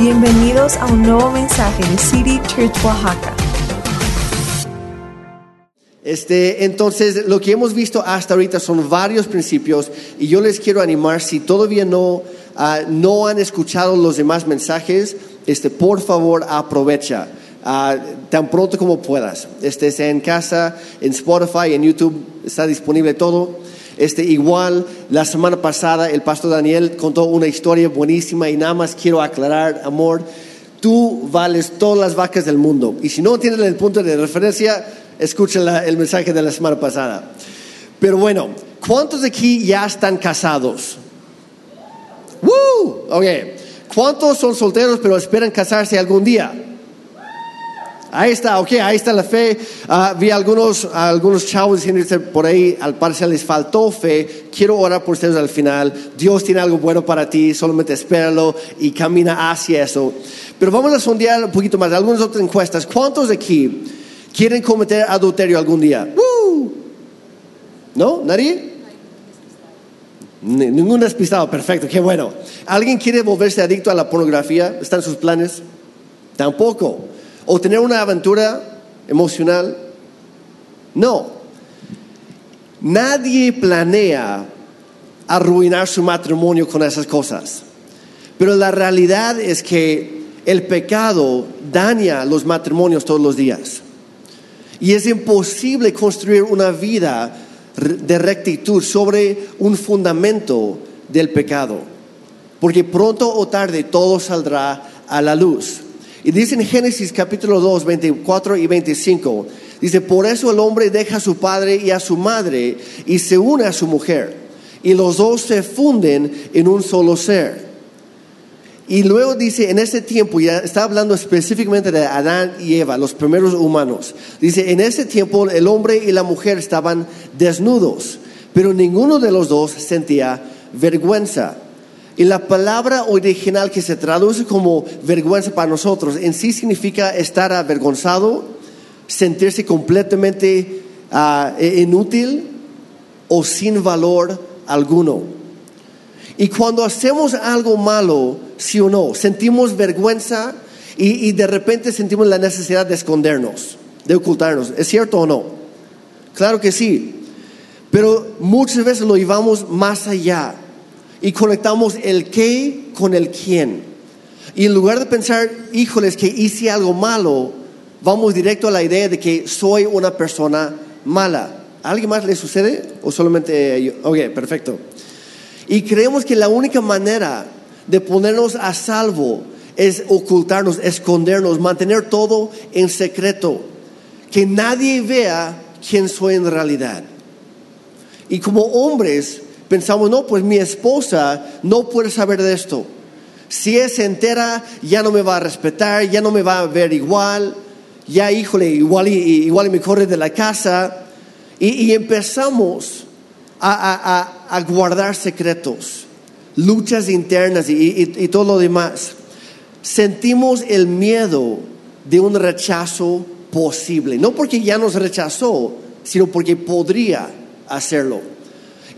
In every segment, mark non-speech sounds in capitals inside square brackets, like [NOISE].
Bienvenidos a un nuevo mensaje de City Church Oaxaca. Este, entonces, lo que hemos visto hasta ahorita son varios principios y yo les quiero animar, si todavía no, ah, no han escuchado los demás mensajes, este, por favor aprovecha. ah, tan pronto como puedas. Este, sea en casa, en Spotify, en YouTube, está disponible todo. Este, igual, la semana pasada el pastor Daniel contó una historia buenísima y nada más quiero aclarar, amor, tú vales todas las vacas del mundo. Y si no tienes el punto de referencia, escucha el mensaje de la semana pasada. Pero bueno, ¿cuántos de aquí ya están casados? ¡Woo! Ok. ¿Cuántos son solteros pero esperan casarse algún día? Ahí está, ok, ahí está la fe. Ah, vi algunos, algunos chavos diciendo por ahí, al parecer les faltó fe. Quiero orar por ustedes al final. Dios tiene algo bueno para ti, solamente espéralo y camina hacia eso. Pero vamos a sondear un poquito más, algunas otras encuestas. ¿Cuántos de aquí quieren cometer adulterio algún día? ¿No? ¿Nadie? Ni- Ningún despistado, perfecto, qué bueno. ¿Alguien quiere volverse adicto a la pornografía? ¿Están sus planes? Tampoco. ¿O tener una aventura emocional? No. Nadie planea arruinar su matrimonio con esas cosas. Pero la realidad es que el pecado daña los matrimonios todos los días. Y es imposible construir una vida de rectitud sobre un fundamento del pecado. Porque pronto o tarde todo saldrá a la luz. Y dice en Génesis capítulo 2, 24 y 25, dice, por eso el hombre deja a su padre y a su madre y se une a su mujer. Y los dos se funden en un solo ser. Y luego dice, en ese tiempo, ya está hablando específicamente de Adán y Eva, los primeros humanos. Dice, en ese tiempo el hombre y la mujer estaban desnudos, pero ninguno de los dos sentía vergüenza. Y la palabra original que se traduce como vergüenza para nosotros en sí significa estar avergonzado, sentirse completamente ah, inútil o sin valor alguno. Y cuando hacemos algo malo, sí o no, sentimos vergüenza y, y de repente sentimos la necesidad de escondernos, de ocultarnos. ¿Es cierto o no? Claro que sí. Pero muchas veces lo llevamos más allá y conectamos el qué con el quién. Y en lugar de pensar, híjoles, que hice algo malo, vamos directo a la idea de que soy una persona mala. ¿A alguien más le sucede? ¿O solamente yo? Ok, perfecto. Y creemos que la única manera de ponernos a salvo es ocultarnos, escondernos, mantener todo en secreto. Que nadie vea quién soy en realidad. Y como hombres pensamos, no, pues mi esposa no puede saber de esto. Si es entera, ya no me va a respetar, ya no me va a ver igual, ya híjole, igual y, igual y me corre de la casa. Y, empezamos a, a- guardar secretos, luchas internas y- y todo lo demás. Sentimos el miedo de un rechazo posible, no porque ya nos rechazó, sino porque podría hacerlo.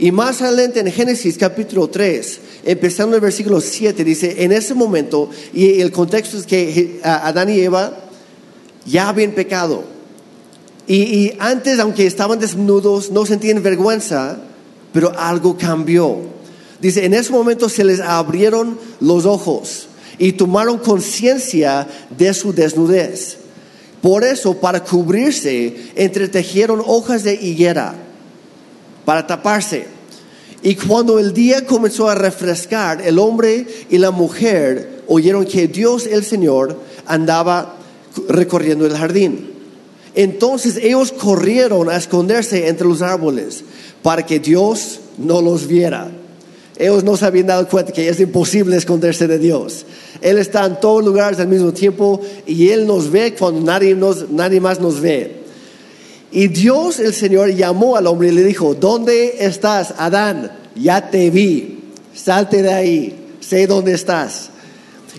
Y más adelante en Génesis capítulo 3, empezando en el versículo 7, dice, en ese momento, y el contexto es que Adán y Eva ya habían pecado. Y, y antes, aunque estaban desnudos, no sentían vergüenza, pero algo cambió. Dice, en ese momento se les abrieron los ojos y tomaron conciencia de su desnudez. Por eso, para cubrirse, entretejieron hojas de higuera para taparse. Y cuando el día comenzó a refrescar, el hombre y la mujer oyeron que Dios el Señor andaba recorriendo el jardín. Entonces ellos corrieron a esconderse entre los árboles para que Dios no los viera. Ellos no se habían dado cuenta que es imposible esconderse de Dios. Él está en todos lugares al mismo tiempo y Él nos ve cuando nadie, nos, nadie más nos ve. Y Dios el Señor llamó al hombre y le dijo, ¿dónde estás, Adán? Ya te vi, salte de ahí, sé dónde estás.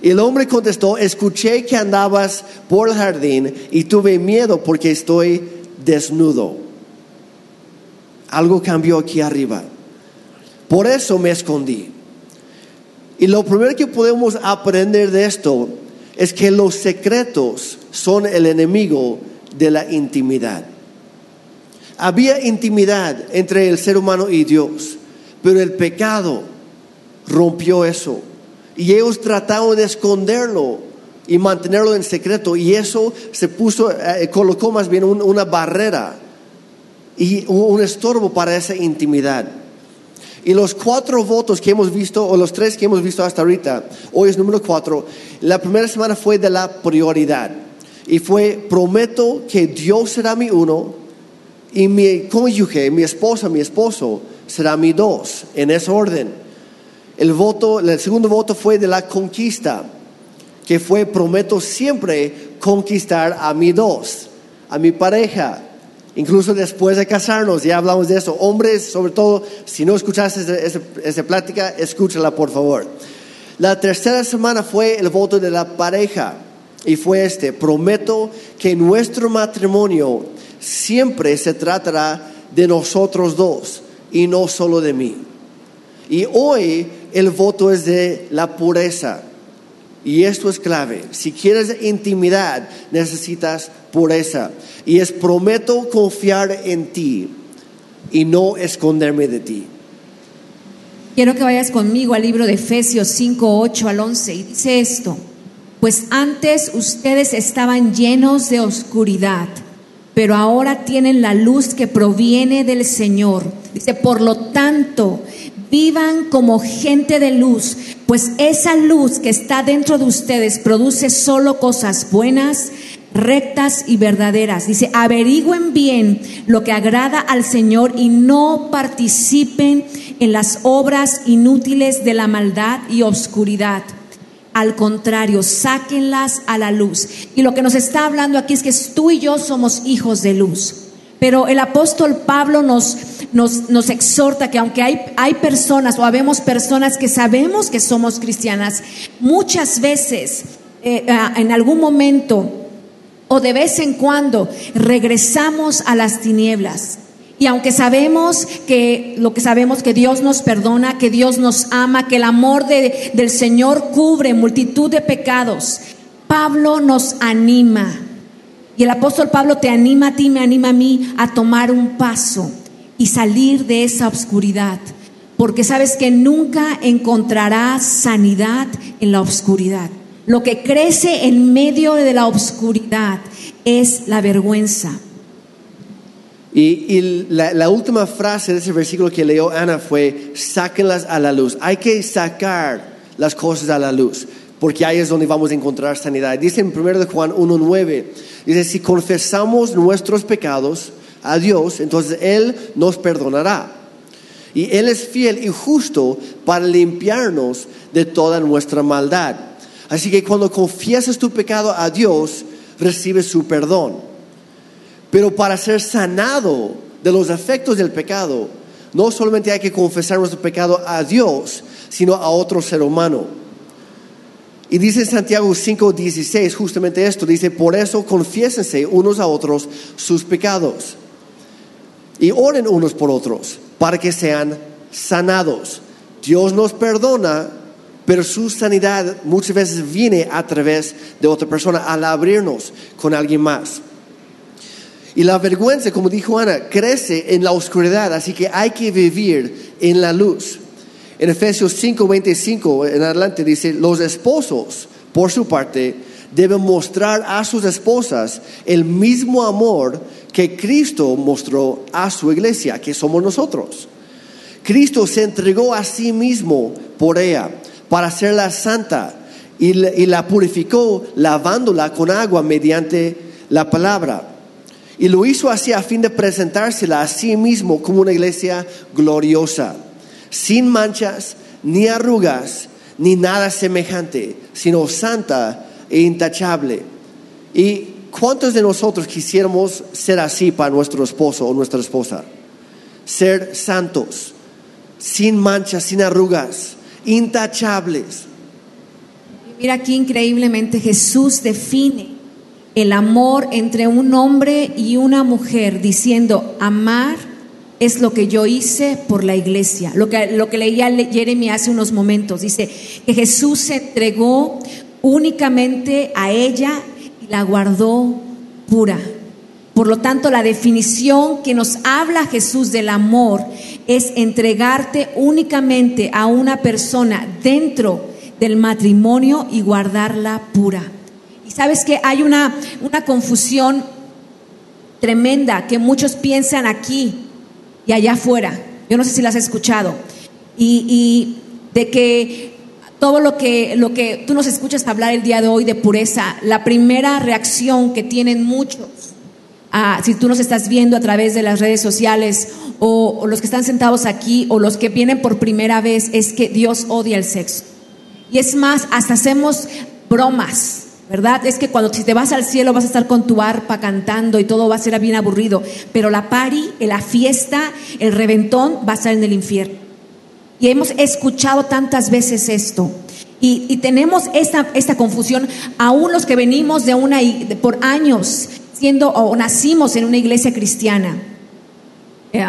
Y el hombre contestó, escuché que andabas por el jardín y tuve miedo porque estoy desnudo. Algo cambió aquí arriba. Por eso me escondí. Y lo primero que podemos aprender de esto es que los secretos son el enemigo de la intimidad. Había intimidad entre el ser humano y Dios, pero el pecado rompió eso. Y ellos trataron de esconderlo y mantenerlo en secreto. Y eso se puso, eh, colocó más bien un- una barrera y un, estorbo para esa intimidad. Y los cuatro votos que hemos visto, o los tres que hemos visto hasta ahorita, hoy es número cuatro, la primera semana fue de la prioridad. Y fue, prometo que Dios será mi uno y mi cónyuge, mi esposa, mi esposo, será mi dos, en ese orden. El voto, el segundo voto fue de la conquista, que fue, prometo siempre conquistar a mi dos, a mi pareja. Incluso después de casarnos, ya hablamos de eso. Hombres, sobre todo, si no escuchaste esa, plática, escúchala por favor. La tercera semana fue el voto de la pareja y fue este, prometo que nuestro matrimonio siempre se tratará de nosotros dos y no solo de mí. Y hoy el voto es de la pureza. Y esto es clave. Si quieres intimidad, necesitas pureza. Y es prometo confiar en ti y no esconderme de ti. Quiero que vayas conmigo al libro de Efesios 5, 8 al 11 y dice esto, pues antes ustedes estaban llenos de oscuridad, pero ahora tienen la luz que proviene del Señor. Dice, por lo tanto, vivan como gente de luz, pues esa luz que está dentro de ustedes produce solo cosas buenas, rectas y verdaderas. Dice, averigüen bien lo que agrada al Señor y no participen en las obras inútiles de la maldad y oscuridad. Al contrario, sáquenlas a la luz. Y lo que nos está hablando aquí es que tú y yo somos hijos de luz. Pero el apóstol Pablo nos, nos, nos exhorta que aunque hay, hay personas o habemos personas que sabemos que somos cristianas, muchas veces eh, en algún momento o de vez en cuando regresamos a las tinieblas. Y aunque sabemos que lo que sabemos que Dios nos perdona, que Dios nos ama, que el amor de- del Señor cubre multitud de pecados, Pablo nos anima. Y el apóstol Pablo te anima a ti, me anima a mí a tomar un paso y salir de esa oscuridad. Porque sabes que nunca encontrarás sanidad en la oscuridad. Lo que crece en medio de la oscuridad es la vergüenza. Y, la, última frase de ese versículo que leyó Ana fue, sáquenlas a la luz. Hay que sacar las cosas a la luz, porque ahí es donde vamos a encontrar sanidad. Dice en 1 de Juan 1.9, dice, si confesamos nuestros pecados a Dios, entonces Él nos perdonará. Y Él es fiel y justo para limpiarnos de toda nuestra maldad. Así que cuando confiesas tu pecado a Dios, recibes su perdón. Pero para ser sanado de los efectos del pecado, no solamente hay que confesar nuestro pecado a Dios, sino a otro ser humano. Y dice Santiago 5:16 justamente esto, dice, por eso confiésense unos a otros sus pecados y oren unos por otros para que sean sanados. Dios nos perdona, pero su sanidad muchas veces viene a través de otra persona al abrirnos con alguien más. Y la vergüenza, como dijo Ana, crece en la oscuridad, así que hay que vivir en la luz. En Efesios 5:25 en adelante dice, los esposos, por su parte, deben mostrar a sus esposas el mismo amor que Cristo mostró a su iglesia, que somos nosotros. Cristo se entregó a sí mismo por ella para hacerla santa y la, purificó lavándola con agua mediante la palabra. Y lo hizo así a fin de presentársela a sí mismo como una iglesia gloriosa, sin manchas, ni arrugas, ni nada semejante, sino santa e intachable. ¿Y cuántos de nosotros quisiéramos ser así para nuestro esposo o nuestra esposa? Ser santos, sin manchas, sin arrugas, intachables. Mira aquí increíblemente Jesús define el amor entre un hombre y una mujer diciendo, amar es lo que yo hice por la iglesia. Lo que, lo que leía Jeremy hace unos momentos. Dice que Jesús se entregó únicamente a ella y la guardó pura. Por lo tanto, la definición que nos habla Jesús del amor es entregarte únicamente a una persona dentro del matrimonio y guardarla pura. Sabes que hay una, una confusión tremenda que muchos piensan aquí y allá afuera. Yo no sé si las has escuchado. Y, de que todo lo que, lo que tú nos escuchas hablar el día de hoy de pureza, la primera reacción que tienen muchos, ah, si tú nos estás viendo a través de las redes sociales o los que están sentados aquí o los que vienen por primera vez, es que Dios odia el sexo. Y es más, hasta hacemos bromas. ¿Verdad? Es que cuando si te vas al cielo vas a estar con tu arpa cantando y todo va a ser bien aburrido, pero la pari, la fiesta, el reventón va a estar en el infierno. Y hemos escuchado tantas veces esto. Y, y tenemos esta, esta confusión, aún los que venimos de una por años siendo o nacimos en una iglesia cristiana. Eh,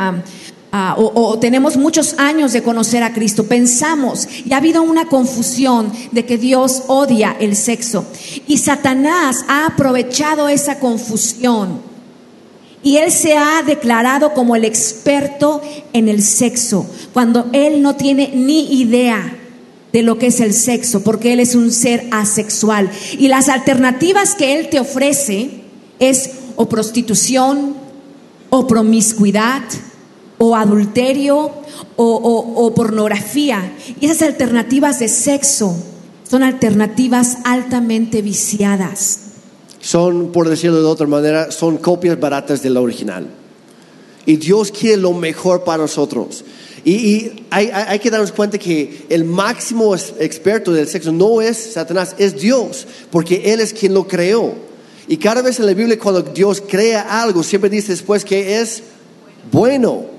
ah, o, o tenemos muchos años de conocer a Cristo, pensamos y ha habido una confusión de que Dios odia el sexo. Y Satanás ha aprovechado esa confusión y él se ha declarado como el experto en el sexo, cuando él no tiene ni idea de lo que es el sexo, porque él es un ser asexual. Y las alternativas que él te ofrece es o prostitución, o promiscuidad, o adulterio, o, o- o pornografía. Y esas alternativas de sexo son alternativas altamente viciadas. Son, por decirlo de otra manera, son copias baratas de la original. Y Dios quiere lo mejor para nosotros. Y, y hay, hay- que darnos cuenta que el máximo experto del sexo no es Satanás, es Dios, porque Él es quien lo creó. Y cada vez en la Biblia cuando Dios crea algo, siempre dice después que es bueno.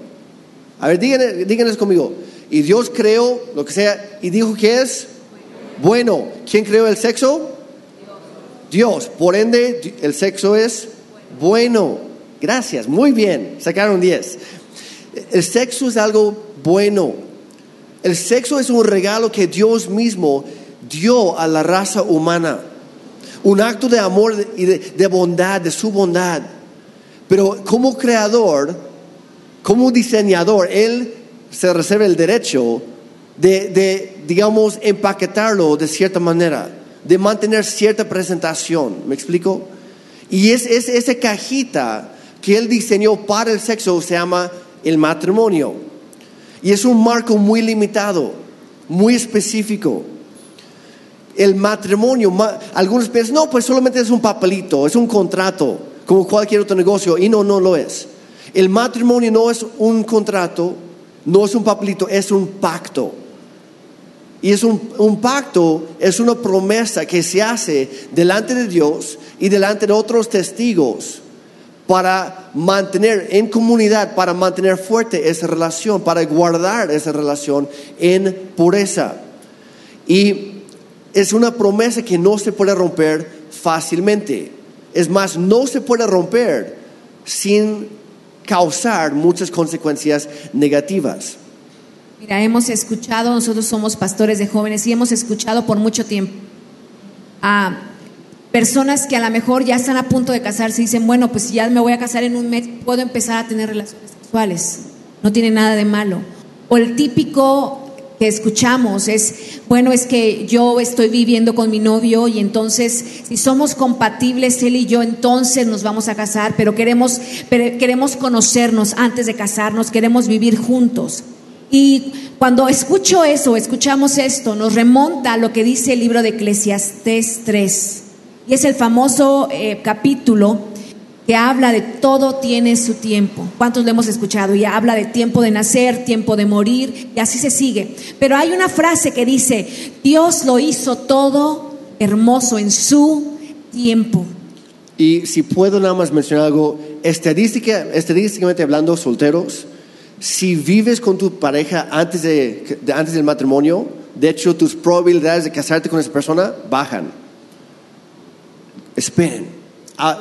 A ver, díganle, díganles conmigo. Y Dios creó lo que sea y dijo que es bueno. ¿Quién creó el sexo? Dios. Por ende, el sexo es bueno. Gracias, muy bien. Sacaron 10. El sexo es algo bueno. El sexo es un regalo que Dios mismo dio a la raza humana. Un acto de amor y de bondad, de su bondad. Pero como creador, como diseñador, Él se reserva el derecho de, digamos, empaquetarlo de cierta manera, de mantener cierta presentación. ¿Me explico? Y es, es esa cajita que Él diseñó para el sexo se llama el matrimonio. Y es un marco muy limitado, muy específico. El matrimonio, ma- algunos piensan, no, pues solamente es un papelito, es un contrato, como cualquier otro negocio, y no, no lo es. El matrimonio no es un contrato, no es un papelito, es un pacto. Y es un, un pacto, es una promesa que se hace delante de Dios y delante de otros testigos para mantener en comunidad, para mantener fuerte esa relación, para guardar esa relación en pureza. Y es una promesa que no se puede romper fácilmente. Es más, no se puede romper sin causar muchas consecuencias negativas. Mira, hemos escuchado, nosotros somos pastores de jóvenes y hemos escuchado por mucho tiempo a personas que a lo mejor ya están a punto de casarse y dicen, bueno, pues si ya me voy a casar en un mes, puedo empezar a tener relaciones sexuales. No tiene nada de malo. O el típico que escuchamos es, bueno, es que yo estoy viviendo con mi novio y entonces si somos compatibles él y yo, entonces nos vamos a casar, pero queremos, pero queremos conocernos antes de casarnos, queremos vivir juntos. Y cuando escucho eso, escuchamos esto, nos remonta a lo que dice el libro de Eclesiastés 3. Y es el famoso eh, capítulo que habla de todo tiene su tiempo. ¿Cuántos lo hemos escuchado? Y habla de tiempo de nacer, tiempo de morir, y así se sigue. Pero hay una frase que dice, Dios lo hizo todo hermoso en su tiempo. Y si puedo nada más mencionar algo, estadística, estadísticamente hablando, solteros, si vives con tu pareja antes, de, antes del matrimonio, de hecho tus probabilidades de casarte con esa persona bajan. Esperen. Ah,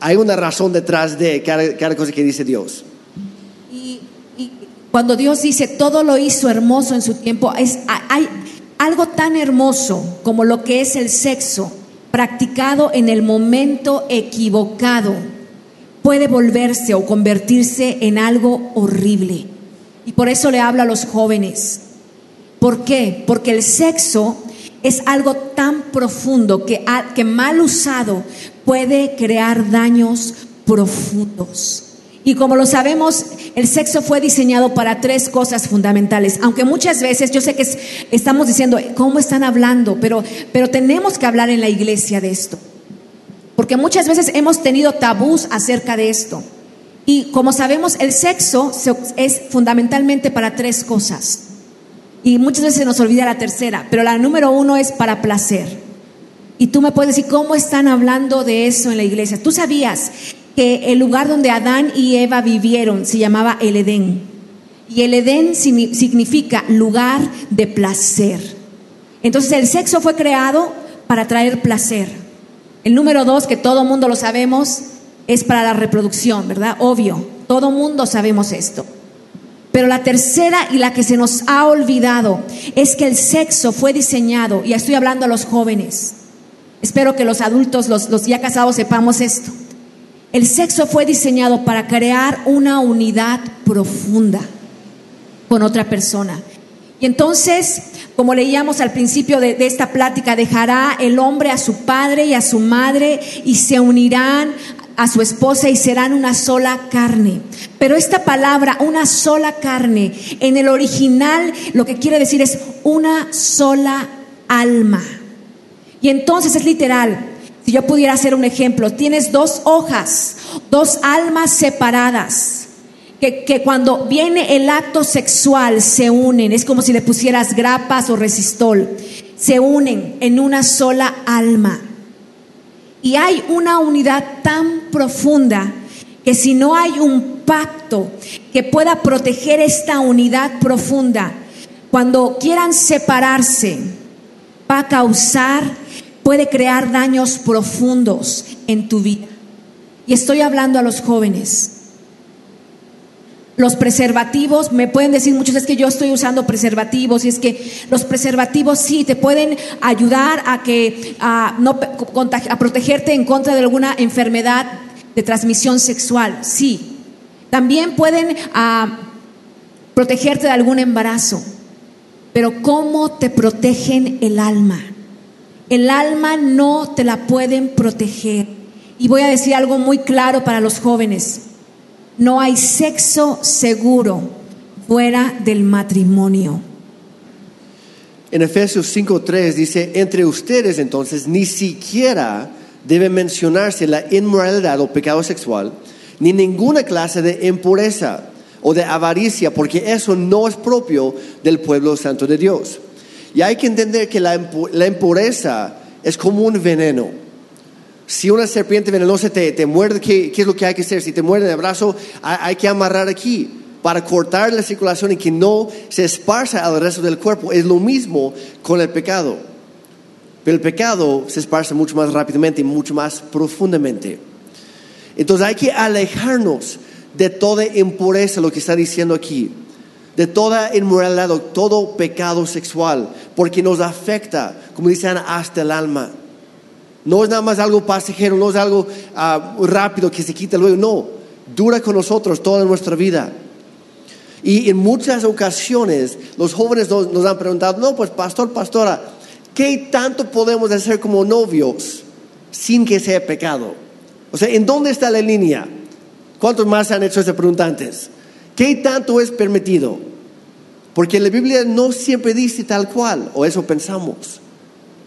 hay una razón detrás de cada, cosa que dice Dios. Y, cuando Dios dice todo lo hizo hermoso en su tiempo, es, hay algo tan hermoso como lo que es el sexo practicado en el momento equivocado puede volverse o convertirse en algo horrible. Y por eso le hablo a los jóvenes. ¿Por qué? Porque el sexo es algo tan profundo que, que mal usado puede crear daños profundos. Y como lo sabemos, el sexo fue diseñado para tres cosas fundamentales. Aunque muchas veces yo sé que estamos diciendo, ¿cómo están hablando? Pero, pero tenemos que hablar en la iglesia de esto. Porque muchas veces hemos tenido tabús acerca de esto. Y como sabemos, el sexo es fundamentalmente para tres cosas. Y muchas veces se nos olvida la tercera, pero la número uno es para placer. Y tú me puedes decir, ¿cómo están hablando de eso en la iglesia? Tú sabías que el lugar donde Adán y Eva vivieron se llamaba el Edén. Y el Edén significa lugar de placer. Entonces el sexo fue creado para traer placer. El número dos, que todo mundo lo sabemos, es para la reproducción, ¿verdad? Obvio, todo mundo sabemos esto. Pero la tercera y la que se nos ha olvidado es que el sexo fue diseñado, y estoy hablando a los jóvenes, espero que los adultos, los, ya casados sepamos esto. El sexo fue diseñado para crear una unidad profunda con otra persona. Y entonces, como leíamos al principio de, esta plática, dejará el hombre a su padre y a su madre y se unirán a su esposa y serán una sola carne. Pero esta palabra, una sola carne, en el original lo que quiere decir es una sola alma. Y entonces es literal. Si yo pudiera hacer un ejemplo, tienes dos hojas, dos almas separadas que, cuando viene el acto sexual se unen, es como si le pusieras grapas o resistol, se unen en una sola alma. Y hay una unidad tan profunda que si no hay un pacto que pueda proteger esta unidad profunda, cuando quieran separarse, va a causar, puede crear daños profundos en tu vida. Y estoy hablando a los jóvenes. Los preservativos, me pueden decir muchos, es que yo estoy usando preservativos y es que los preservativos sí te pueden ayudar a que a, a protegerte en contra de alguna enfermedad de transmisión sexual, sí. También pueden protegerte de algún embarazo, pero ¿cómo te protegen el alma? El alma no te la pueden proteger. Y voy a decir algo muy claro para los jóvenes. No hay sexo seguro fuera del matrimonio. En Efesios 5:3 dice, entre ustedes entonces ni siquiera debe mencionarse la inmoralidad o pecado sexual, ni ninguna clase de impureza o de avaricia, porque eso no es propio del pueblo santo de Dios. Y hay que entender que la, impureza es como un veneno. Si una serpiente venenosa te, te muerde, ¿qué, ¿qué, es lo que hay que hacer? Si te muerde el brazo, hay, que amarrar aquí para cortar la circulación y que no se esparza al resto del cuerpo. Es lo mismo con el pecado. Pero el pecado se esparce mucho más rápidamente y mucho más profundamente. Entonces hay que alejarnos de toda impureza, lo que está diciendo aquí, de toda inmoralidad, todo pecado sexual, porque nos afecta, como dicen, hasta el alma. No es nada más algo pasajero, no es algo ah, rápido que se quita luego, no, dura con nosotros toda nuestra vida. Y en muchas ocasiones los jóvenes nos, han preguntado, no, pues pastor, pastora, ¿qué tanto podemos hacer como novios sin que sea pecado? O sea, ¿en dónde está la línea? ¿Cuántos más han hecho esa pregunta antes? ¿Qué tanto es permitido? Porque la Biblia no siempre dice tal cual, o eso pensamos.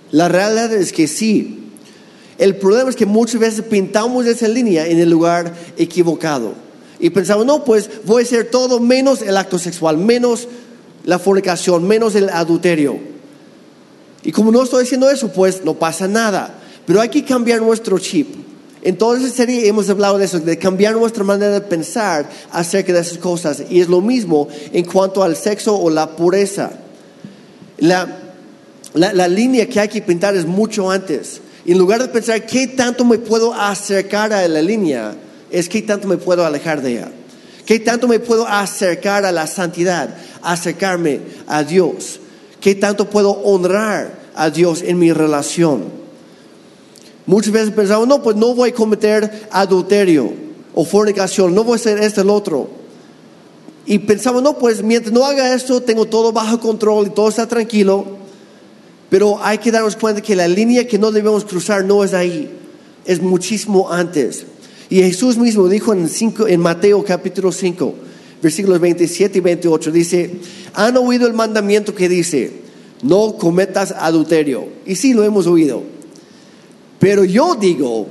La realidad es que sí, el problema es que muchas veces pintamos esa línea en el lugar equivocado. Y pensamos, no, pues voy a hacer todo menos el acto sexual, menos la fornicación, menos el adulterio. Y como no estoy haciendo eso, pues no pasa nada. Pero hay que cambiar nuestro chip. Entonces sería, hemos hablado de eso, de cambiar nuestra manera de pensar acerca de esas cosas. Y es lo mismo en cuanto al sexo o la pureza. La, la, la línea que hay que pintar es mucho antes en lugar de pensar qué tanto me puedo acercar a la línea, es qué tanto me puedo alejar de ella. ¿Qué tanto me puedo acercar a la santidad? Acercarme a Dios. ¿Qué tanto puedo honrar a Dios en mi relación? Muchas veces pensamos, no, pues no voy a cometer adulterio o fornicación, no voy a hacer esto, el otro. Y pensamos, no, pues mientras no haga esto, tengo todo bajo control y todo está tranquilo. Pero hay que darnos cuenta que la línea que no debemos cruzar no es ahí, es muchísimo antes. Y Jesús mismo dijo en, cinco- en Mateo capítulo 5, versículos 27 y 28, dice, han oído el mandamiento que dice, no cometas adulterio. Y sí, lo hemos oído. Pero yo digo,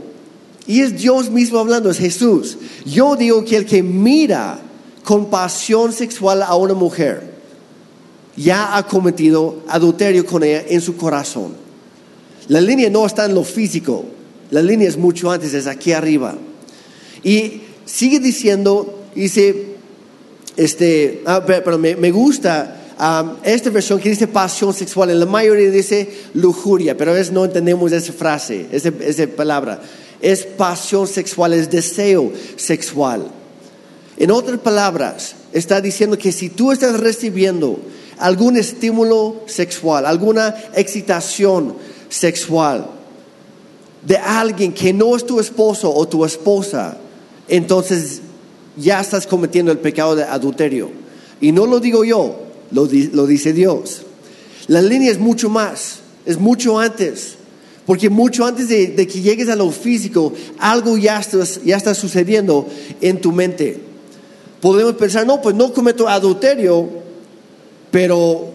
y es Dios mismo hablando, es Jesús, yo digo que el que mira con pasión sexual a una mujer, ya ha cometido adulterio con ella en su corazón. La línea no está en lo físico, la línea es mucho antes, es aquí arriba. Y sigue diciendo, dice, este, ah, pe- pero me gusta ah, esta versión que dice pasión sexual, en la mayoría dice lujuria, pero es, no entendemos esa frase, esa, esa palabra. Es pasión sexual, es deseo sexual. En otras palabras, está diciendo que si tú estás recibiendo algún estímulo sexual, alguna excitación sexual de alguien que no es tu esposo o tu esposa, entonces ya estás cometiendo el pecado de adulterio. Y no lo digo yo, lo, lo dice Dios. La línea es mucho más, es mucho antes. Porque mucho antes de, de que llegues a lo físico, algo ya está, ya está sucediendo en tu mente. Podemos pensar, no, pues no cometo adulterio, pero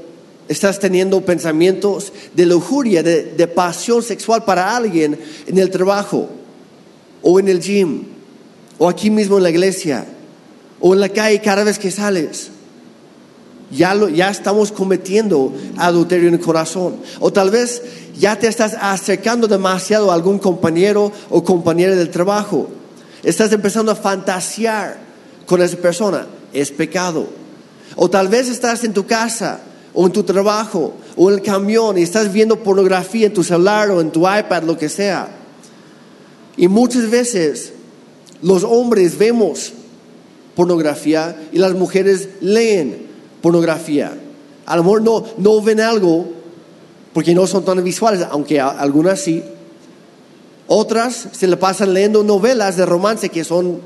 estás teniendo pensamientos de lujuria, de, de pasión sexual para alguien en el trabajo, o en el gym, o aquí mismo en la iglesia, o en la calle cada vez que sales. Ya, lo- ya estamos cometiendo adulterio en el corazón. O tal vez ya te estás acercando demasiado a algún compañero o compañera del trabajo. Estás empezando a fantasear con esa persona. Es pecado. O tal vez estás en tu casa o en tu trabajo o en el camión y estás viendo pornografía en tu celular o en tu iPad, lo que sea. Y muchas veces los hombres vemos pornografía y las mujeres leen pornografía. A lo mejor no, no ven algo porque no son tan visuales, aunque algunas sí. Otras se le pasan leyendo novelas de romance que son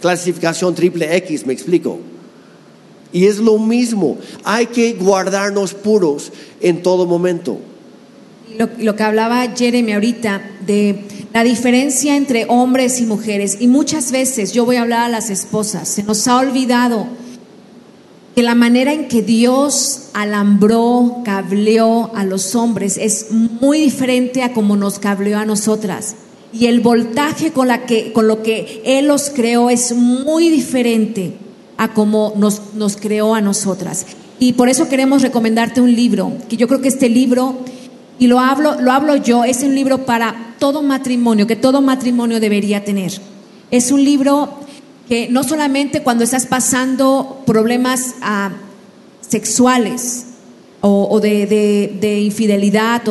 clasificación triple X, me explico. Y es lo mismo, hay que guardarnos puros en todo momento. Lo, lo que hablaba Jeremy ahorita de la diferencia entre hombres y mujeres. Y muchas veces yo voy a hablar a las esposas. Se nos ha olvidado que la manera en que Dios alambró, cableó a los hombres es muy diferente a como nos cableó a nosotras. Y el voltaje con, la que, con lo que Él los creó es muy diferente a como nos, nos creó a nosotras. Y por eso queremos recomendarte un libro, que yo creo que este libro, y lo hablo, lo hablo yo, es un libro para todo matrimonio, que todo matrimonio debería tener. Es un libro que no solamente cuando estás pasando problemas ah, sexuales o, de, de- de infidelidad,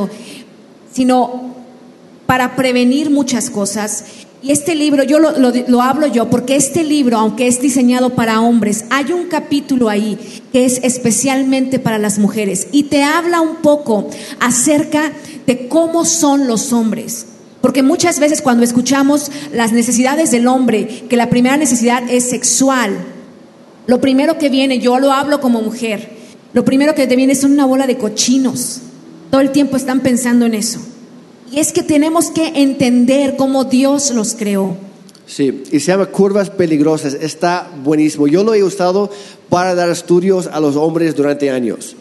sino para prevenir muchas cosas. Y este libro, yo lo- lo hablo yo, porque este libro, aunque es diseñado para hombres, hay un capítulo ahí que es especialmente para las mujeres y te habla un poco acerca de cómo son los hombres. Porque muchas veces cuando escuchamos las necesidades del hombre, que la primera necesidad es sexual, lo primero que viene, yo lo hablo como mujer, lo primero que te viene son una bola de cochinos. Todo el tiempo están pensando en eso. Y es que tenemos que entender cómo Dios los creó. Sí, y se llama Curvas Peligrosas. Está buenísimo. Yo lo he usado para dar estudios a los hombres durante años.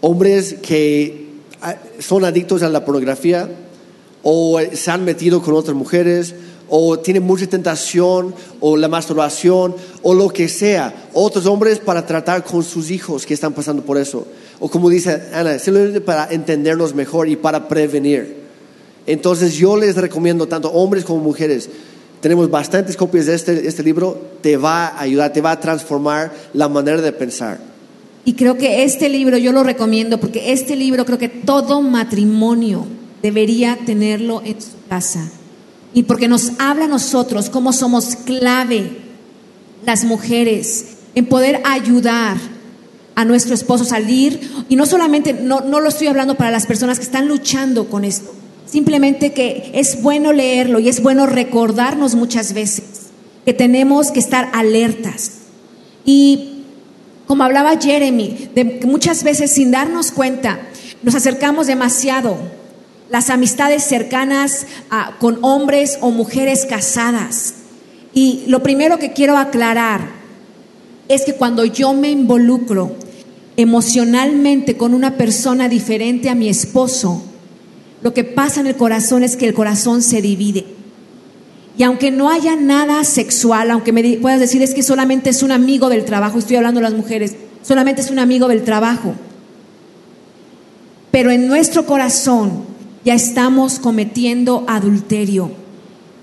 Hombres que ah, son adictos a la pornografía o se han metido con otras mujeres o tienen mucha tentación o la masturbación o lo que sea. Otros hombres para tratar con sus hijos que están pasando por eso. O como dice Ana, simplemente para entendernos mejor y para prevenir. Entonces yo les recomiendo tanto hombres como mujeres. Tenemos bastantes copias de este, este libro. Te va a ayudar, te va a transformar la manera de pensar. Y creo que este libro yo lo recomiendo porque este libro creo que todo matrimonio debería tenerlo en su casa. Y porque nos habla a nosotros cómo somos clave, las mujeres, en poder ayudar a nuestro esposo a salir. Y no solamente, no, no lo estoy hablando para las personas que están luchando con esto, simplemente que es bueno leerlo y es bueno recordarnos muchas veces que tenemos que estar alertas. Y como hablaba Jeremy, de muchas veces sin darnos cuenta nos acercamos demasiado las amistades cercanas a- con hombres o mujeres casadas. Y lo primero que quiero aclarar es que cuando yo me involucro emocionalmente con una persona diferente a mi esposo, lo que pasa en el corazón es que el corazón se divide. Y aunque no haya nada sexual, aunque me puedas decir es que solamente es un amigo del trabajo, estoy hablando de las mujeres, solamente es un amigo del trabajo, pero en nuestro corazón ya estamos cometiendo adulterio.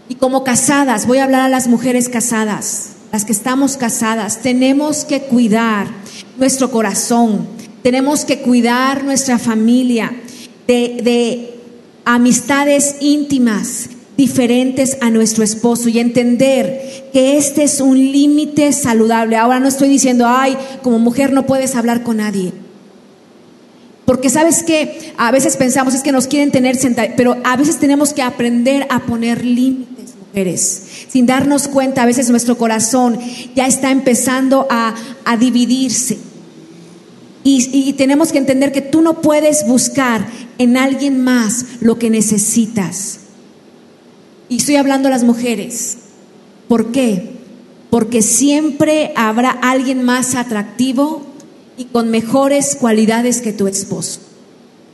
Y como casadas, voy a hablar a las mujeres casadas, las que estamos casadas, tenemos que cuidar nuestro corazón, tenemos que cuidar nuestra familia de, de amistades íntimas diferentes a nuestro esposo y entender que este es un límite saludable. Ahora no estoy diciendo, ay, como mujer no puedes hablar con nadie. Porque sabes que a veces pensamos es que nos quieren tener sentados, pero a veces tenemos que aprender a poner límites, mujeres. Sin darnos cuenta, a veces nuestro corazón ya está empezando a, a dividirse. Y, y tenemos que entender que tú no puedes buscar en alguien más lo que necesitas. Y estoy hablando a las mujeres. ¿Por qué? Porque siempre habrá alguien más atractivo y con mejores cualidades que tu esposo.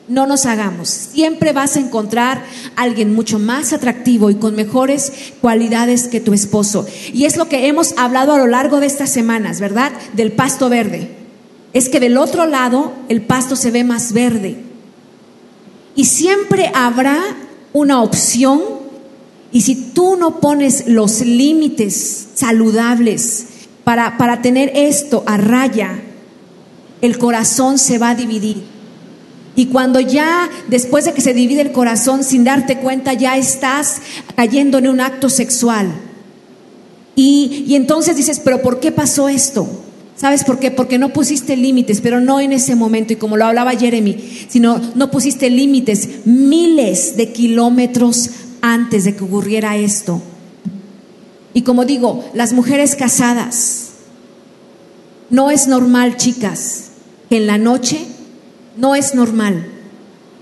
No nos hagamos. Siempre vas a encontrar a alguien mucho más atractivo y con mejores cualidades que tu esposo. Y es lo que hemos hablado a lo largo de estas semanas, ¿verdad? Del pasto verde. Es que del otro lado el pasto se ve más verde. Y siempre habrá una opción. Y si tú no pones los límites saludables para, para tener esto a raya, el corazón se va a dividir. Y cuando ya, después de que se divide el corazón, sin darte cuenta, ya estás cayendo en un acto sexual. Y, y entonces dices, pero ¿por qué pasó esto? ¿Sabes por qué? Porque no pusiste límites, pero no en ese momento, y como lo hablaba Jeremy, sino no pusiste límites miles de kilómetros antes de que ocurriera esto. Y como digo, las mujeres casadas, no es normal, chicas, que en la noche, no es normal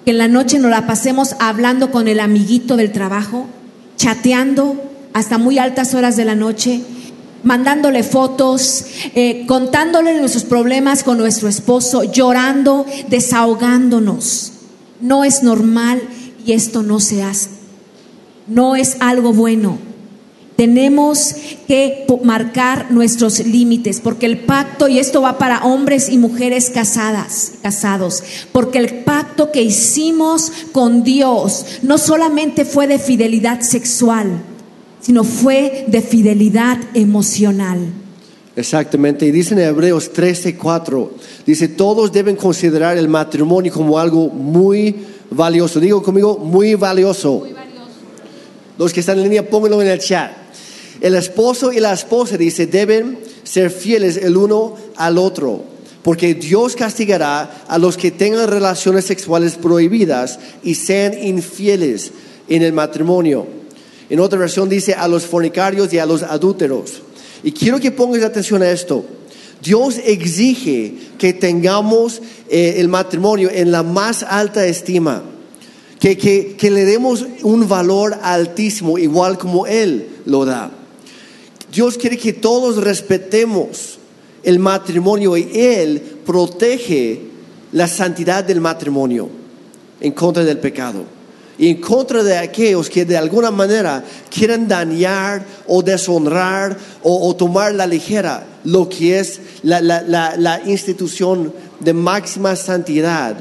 que en la noche nos la pasemos hablando con el amiguito del trabajo, chateando hasta muy altas horas de la noche, mandándole fotos, eh, contándole nuestros problemas con nuestro esposo, llorando, desahogándonos. No es normal y esto no se hace. No es algo bueno. Tenemos que marcar nuestros límites, porque el pacto, y esto va para hombres y mujeres casadas, casados, porque el pacto que hicimos con Dios no solamente fue de fidelidad sexual, sino fue de fidelidad emocional. Exactamente, y dice en Hebreos 13, 4, dice, todos deben considerar el matrimonio como algo muy valioso. Digo conmigo, muy valioso. Los que están en línea, pónganlo en el chat. El esposo y la esposa, dice, deben ser fieles el uno al otro, porque Dios castigará a los que tengan relaciones sexuales prohibidas y sean infieles en el matrimonio. En otra versión dice a los fornicarios y a los adúlteros. Y quiero que pongas atención a esto. Dios exige que tengamos eh, el matrimonio en la más alta estima, que, que, que le demos un valor altísimo, igual como Él lo da. Dios quiere que todos respetemos el matrimonio y Él protege la santidad del matrimonio en contra del pecado y en contra de aquellos que de alguna manera quieren dañar o deshonrar o, tomar la ligera lo que es la, la, la, la institución de máxima santidad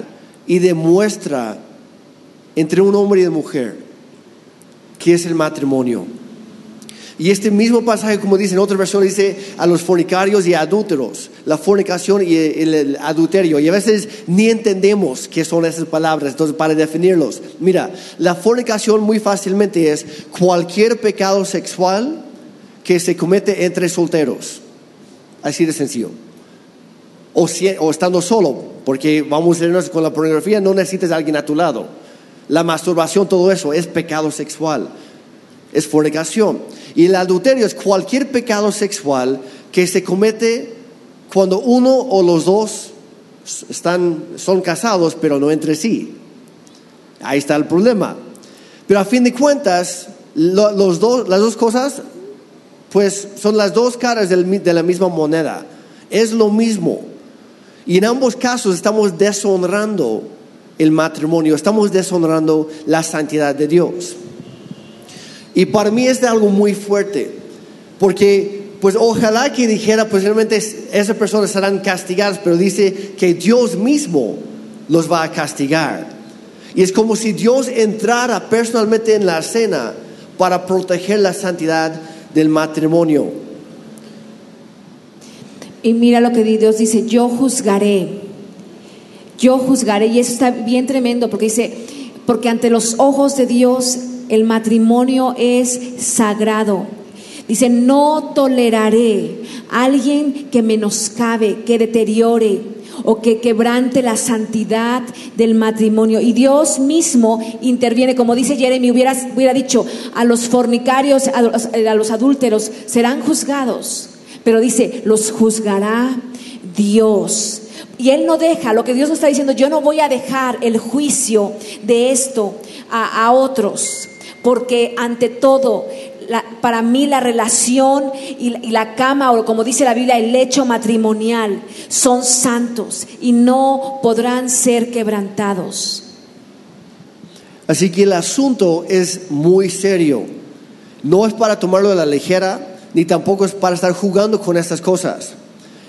y demuestra entre un hombre y una mujer que es el matrimonio. Y este mismo pasaje, como dice en otra versión, dice a los fornicarios y adúlteros, la fornicación y el, adulterio. Y a veces ni entendemos qué son esas palabras, entonces para definirlos. Mira, la fornicación muy fácilmente es cualquier pecado sexual que se comete entre solteros. Así de sencillo. O, si- estando solo, porque vamos a irnos con la pornografía, no necesitas alguien a tu lado. La masturbación, todo eso es pecado sexual, es fornicación. Y el adulterio es cualquier pecado sexual que se comete cuando uno o los dos están, son casados, pero no entre sí. Ahí está el problema. Pero a fin de cuentas, lo- los dos, las dos cosas, pues son las dos caras de la misma moneda. Es lo mismo. Y en ambos casos estamos deshonrando el matrimonio, estamos deshonrando la santidad de Dios. Y para mí es de algo muy fuerte, porque pues ojalá que dijera, pues realmente es- esas personas serán castigadas, pero dice que Dios mismo los va a castigar. Y es como si Dios entrara personalmente en la escena para proteger la santidad del matrimonio. Y mira lo que Dios dice, yo juzgaré, yo juzgaré. Y eso está bien tremendo porque dice, porque ante los ojos de Dios el matrimonio es sagrado. Dice, no toleraré a alguien que menoscabe, que deteriore o que quebrante la santidad del matrimonio. Y Dios mismo interviene, como dice Jeremy, hubiera, dicho, a los fornicarios, a los, a los adúlteros serán juzgados. Pero dice, los juzgará Dios. Y Él no deja, lo que Dios nos está diciendo, yo no voy a dejar el juicio de esto a, a otros, porque ante todo, para mí la relación y, la- y la cama, o como dice la Biblia, el lecho matrimonial, son santos y no podrán ser quebrantados. Así que el asunto es muy serio. No es para tomarlo de la ligera, ni tampoco es para estar jugando con estas cosas.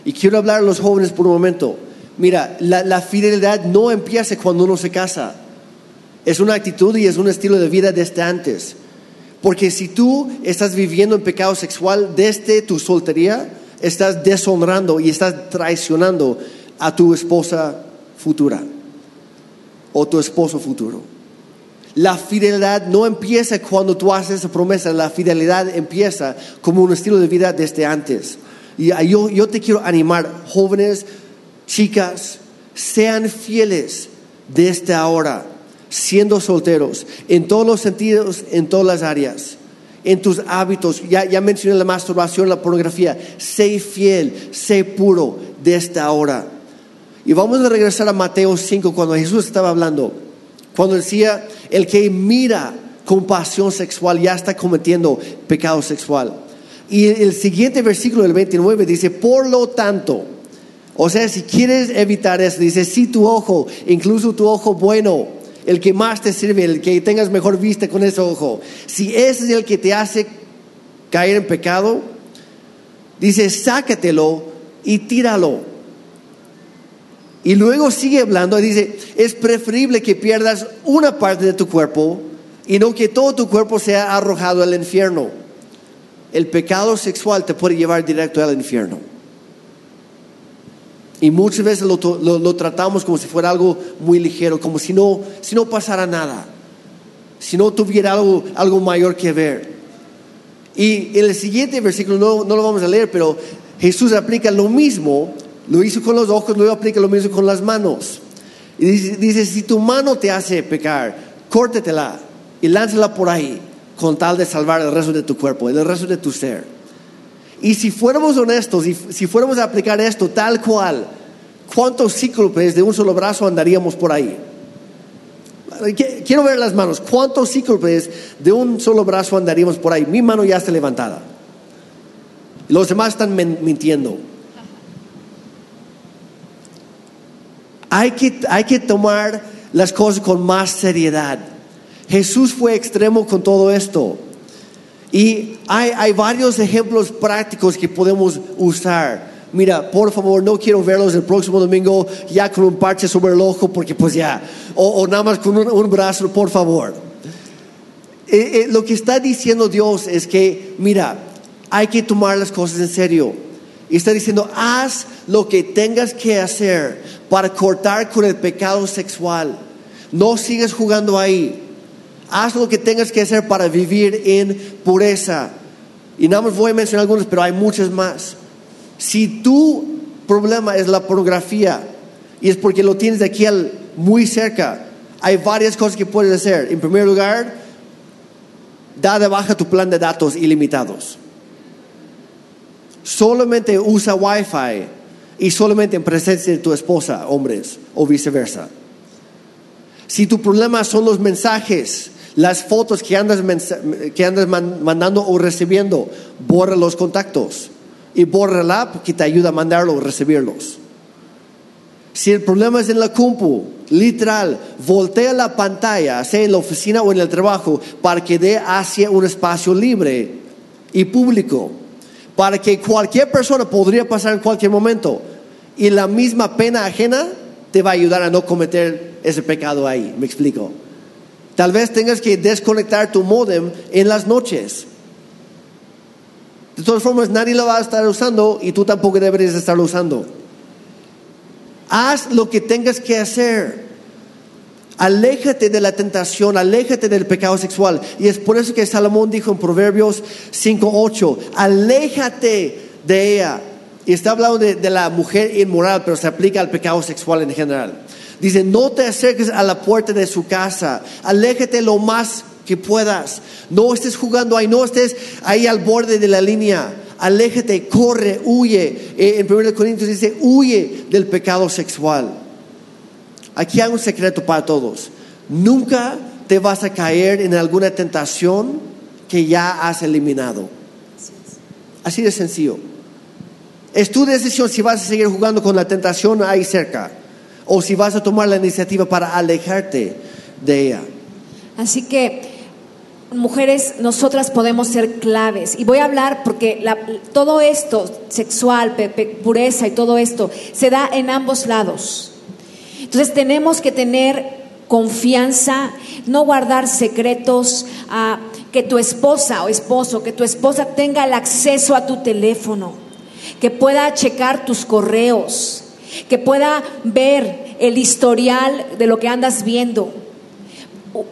Y quiero hablar a los jóvenes por un momento. Mira, la, la fidelidad no empieza cuando uno se casa. Es una actitud y es un estilo de vida desde antes. Porque si tú estás viviendo en pecado sexual desde tu soltería, estás deshonrando y estás traicionando a tu esposa futura o tu esposo futuro. La fidelidad no empieza cuando tú haces esa promesa, la fidelidad empieza como un estilo de vida desde antes. Y yo, yo te quiero animar, jóvenes, chicas, sean fieles desde ahora, siendo solteros, en todos los sentidos, en todas las áreas, en tus hábitos. Ya, ya mencioné la masturbación, la pornografía. Sé fiel, sé puro desde ahora. Y vamos a regresar a Mateo 5 cuando Jesús estaba hablando. Cuando decía, el que mira con pasión sexual ya está cometiendo pecado sexual. Y el siguiente versículo, el 29, dice, por lo tanto, o sea, si quieres evitar eso, dice, si tu ojo, incluso tu ojo bueno, el que más te sirve, el que tengas mejor vista con ese ojo, si ese es el que te hace caer en pecado, dice, sácatelo y tíralo. Y luego sigue hablando y dice, es preferible que pierdas una parte de tu cuerpo y no que todo tu cuerpo sea arrojado al infierno. El pecado sexual te puede llevar directo al infierno. Y muchas veces lo, lo- lo tratamos como si fuera algo muy ligero, como si no, si no pasara nada, si no tuviera algo, algo mayor que ver. Y en el siguiente versículo, no, no lo vamos a leer, pero Jesús aplica lo mismo, lo hizo con los ojos, luego aplica lo mismo con las manos. Y dice, si tu mano te hace pecar, córtetela y lánzala por ahí, con tal de salvar el resto de tu cuerpo, el resto de tu ser. Y si fuéramos honestos, y si fuéramos a aplicar esto tal cual, ¿cuántos cíclopes de un solo brazo andaríamos por ahí? Qu- Quiero ver las manos. ¿Cuántos cíclopes de un solo brazo andaríamos por ahí? Mi mano ya está levantada. Los demás están mintiendo. Hay que, hay que tomar las cosas con más seriedad. Jesús fue extremo con todo esto. Y hay, hay varios ejemplos prácticos que podemos usar. Mira, por favor, no quiero verlos el próximo domingo ya con un parche sobre el ojo, porque pues ya, o, o nada más con un, un brazo, por favor. Eh, eh, lo que está diciendo Dios es que, mira, hay que tomar las cosas en serio. Y está diciendo, haz lo que tengas que hacer para cortar con el pecado sexual. No sigas jugando ahí. Haz lo que tengas que hacer para vivir en pureza. Y nada más voy a mencionar algunos, pero hay muchas más. Si tu problema es la pornografía y es porque lo tienes de aquí al, muy cerca, hay varias cosas que puedes hacer. En primer lugar, da de baja tu plan de datos ilimitados. Solamente usa Wi-Fi y solamente en presencia de tu esposa, hombres, o viceversa. Si tu problema son los mensajes, las fotos que andas, que andas mandando o recibiendo, borra los contactos y borra la app que te ayuda a mandarlo o recibirlos. Si el problema es en la compu, literal, voltea la pantalla, sea en la oficina o en el trabajo, para que dé hacia un espacio libre y público para que cualquier persona podría pasar en cualquier momento. Y la misma pena ajena te va a ayudar a no cometer ese pecado ahí. ¿Me explico? Tal vez tengas que desconectar tu modem en las noches. De todas formas, nadie lo va a estar usando y tú tampoco deberías estarlo usando. Haz lo que tengas que hacer. Aléjate de la tentación, aléjate del pecado sexual. Y es por eso que Salomón dijo en Proverbios 5.8, aléjate de ella. Y está hablando de, la mujer inmoral, pero se aplica al pecado sexual en general. Dice, no te acerques a la puerta de su casa, aléjate lo más que puedas. No estés jugando ahí, no estés ahí al borde de la línea. Aléjate, corre, huye. Eh, en 1 Corintios dice, huye del pecado sexual. Aquí hay un secreto para todos. Nunca te vas a caer en alguna tentación que ya has eliminado. Así de sencillo. Es tu decisión si vas a seguir jugando con la tentación ahí cerca o si vas a tomar la iniciativa para alejarte de ella. Así que, mujeres, nosotras podemos ser claves. Y voy a hablar porque todo esto, sexual, pureza y todo esto, se da en ambos lados. Entonces tenemos que tener confianza, no guardar secretos, a que tu esposa o esposo, que tu esposa tenga el acceso a tu teléfono, que pueda checar tus correos, que pueda ver el historial de lo que andas viendo.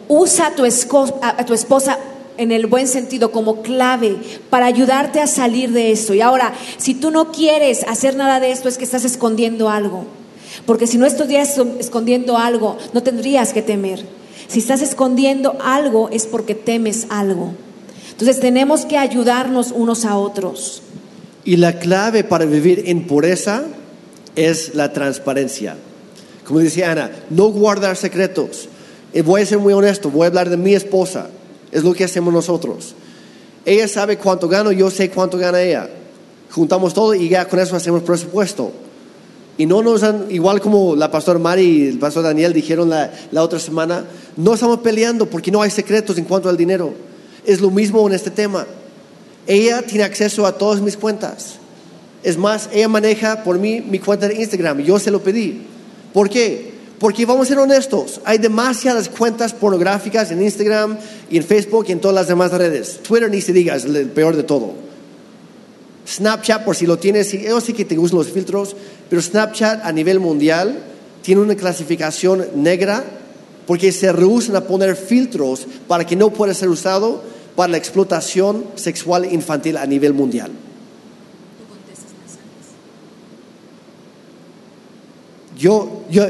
Usa a tu, a tu esposa en el buen sentido como clave para ayudarte a salir de esto. Y ahora, si tú no quieres hacer nada de esto, es que estás escondiendo algo. Porque si no estuvieras escondiendo algo, no tendrías que temer. Si estás escondiendo algo es porque temes algo. Entonces tenemos que ayudarnos unos a otros. Y la clave para vivir en pureza es la transparencia. Como decía Ana, no guardar secretos. Y voy a ser muy honesto, voy a hablar de mi esposa. Es lo que hacemos nosotros. Ella sabe cuánto gano, yo sé cuánto gana ella. Juntamos todo y ya con eso hacemos presupuesto. Y no nos han, igual como la pastora Mari y el pastor Daniel dijeron la, la, otra semana, no estamos peleando porque no hay secretos en cuanto al dinero. Es lo mismo en este tema. Ella tiene acceso a todas mis cuentas. Es más, ella maneja por mí mi cuenta de Instagram. Yo se lo pedí. ¿Por qué? Porque vamos a ser honestos, hay demasiadas cuentas pornográficas en Instagram y en Facebook y en todas las demás redes. Twitter ni se diga, es el peor de todo. Snapchat, por si lo tienes, yo sé que te gustan los filtros, pero Snapchat a nivel mundial tiene una clasificación negra porque se rehusan a poner filtros para que no pueda ser usado para la explotación sexual infantil a nivel mundial. Yo, yo,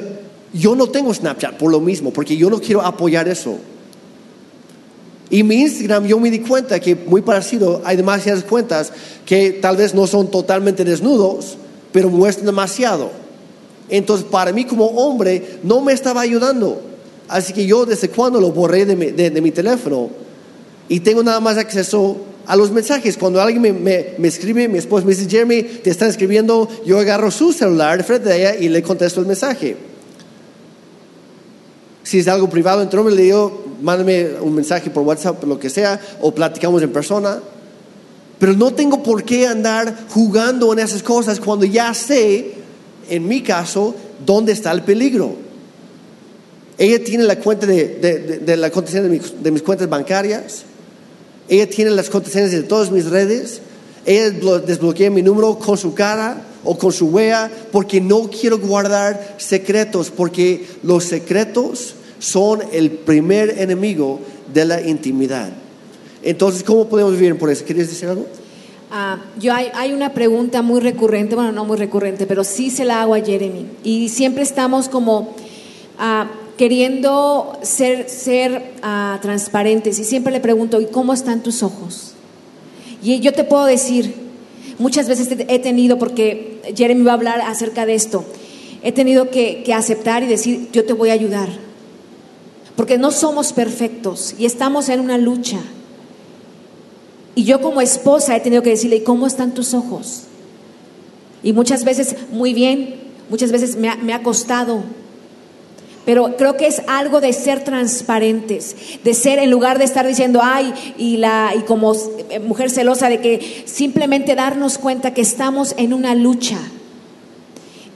yo no tengo Snapchat por lo mismo, porque yo no quiero apoyar eso. Y mi Instagram yo me di cuenta que muy parecido, hay demasiadas cuentas que tal vez no son totalmente desnudos, pero muestran demasiado. Entonces para mí como hombre no me estaba ayudando. Así que yo desde cuando lo borré de mi, de, teléfono y tengo nada más acceso a los mensajes. Cuando alguien me, me, me, escribe, mi esposo me dice, Jeremy, te están escribiendo, yo agarro su celular frente de ella y le contesto el mensaje. Si es algo privado, entonces le digo, mándame un mensaje por WhatsApp, lo que sea, o platicamos en persona. Pero no tengo por qué andar jugando en esas cosas cuando ya sé, en mi caso, dónde está el peligro. Ella tiene la cuenta de, de, la de, mis, de mis cuentas bancarias. Ella tiene las contraseñas de todas mis redes. Ella desbloquea mi número con su cara o con su huella porque no quiero guardar secretos, porque los secretos son el primer enemigo de la intimidad. Entonces, ¿cómo podemos vivir por eso? ¿Quieres decir algo? Ah, yo hay, hay una pregunta muy recurrente, bueno, no muy recurrente, pero sí se la hago a Jeremy. Y siempre estamos como ah, queriendo ser, ser ah, transparentes. Y siempre le pregunto, ¿y cómo están tus ojos? Y yo te puedo decir, muchas veces he tenido, porque Jeremy va a hablar acerca de esto, he tenido que, que aceptar y decir, yo te voy a ayudar. Porque no somos perfectos y estamos en una lucha. Y yo como esposa he tenido que decirle, ¿y cómo están tus ojos? Y muchas veces, muy bien, muchas veces me ha, me ha costado. Pero creo que es algo de ser transparentes, de ser en lugar de estar diciendo, ay, y, la, y como eh, mujer celosa, de que simplemente darnos cuenta que estamos en una lucha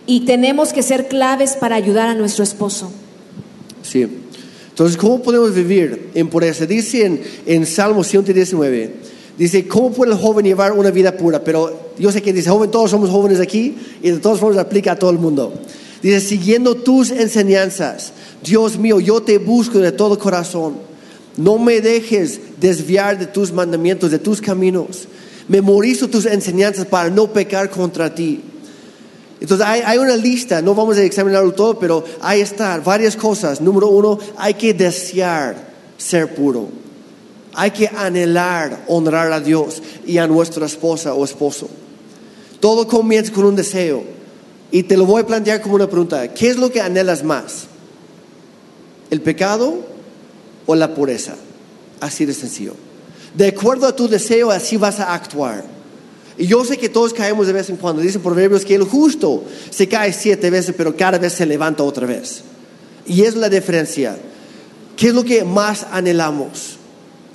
y tenemos que ser claves para ayudar a nuestro esposo. Sí. Entonces, ¿cómo podemos vivir en pureza? Dice en, en Salmo 119, dice, ¿cómo puede el joven llevar una vida pura? Pero yo sé que dice, joven, todos somos jóvenes aquí y de todas formas aplica a todo el mundo. Dice, siguiendo tus enseñanzas, Dios mío, yo te busco de todo corazón. No me dejes desviar de tus mandamientos, de tus caminos. Memorizo tus enseñanzas para no pecar contra ti. Entonces hay, una lista, no vamos a examinarlo todo, pero ahí está, varias cosas. Número uno, hay que desear ser puro. Hay que anhelar honrar a Dios y a nuestra esposa o esposo. Todo comienza con un deseo. Y te lo voy a plantear como una pregunta. ¿Qué es lo que anhelas más? ¿El pecado o la pureza? Así de sencillo. De acuerdo a tu deseo, así vas a actuar. Y yo sé que todos caemos de vez en cuando. Dicen proverbios que el justo se cae siete veces, pero cada vez se levanta otra vez. Y es la diferencia. ¿Qué es lo que más anhelamos?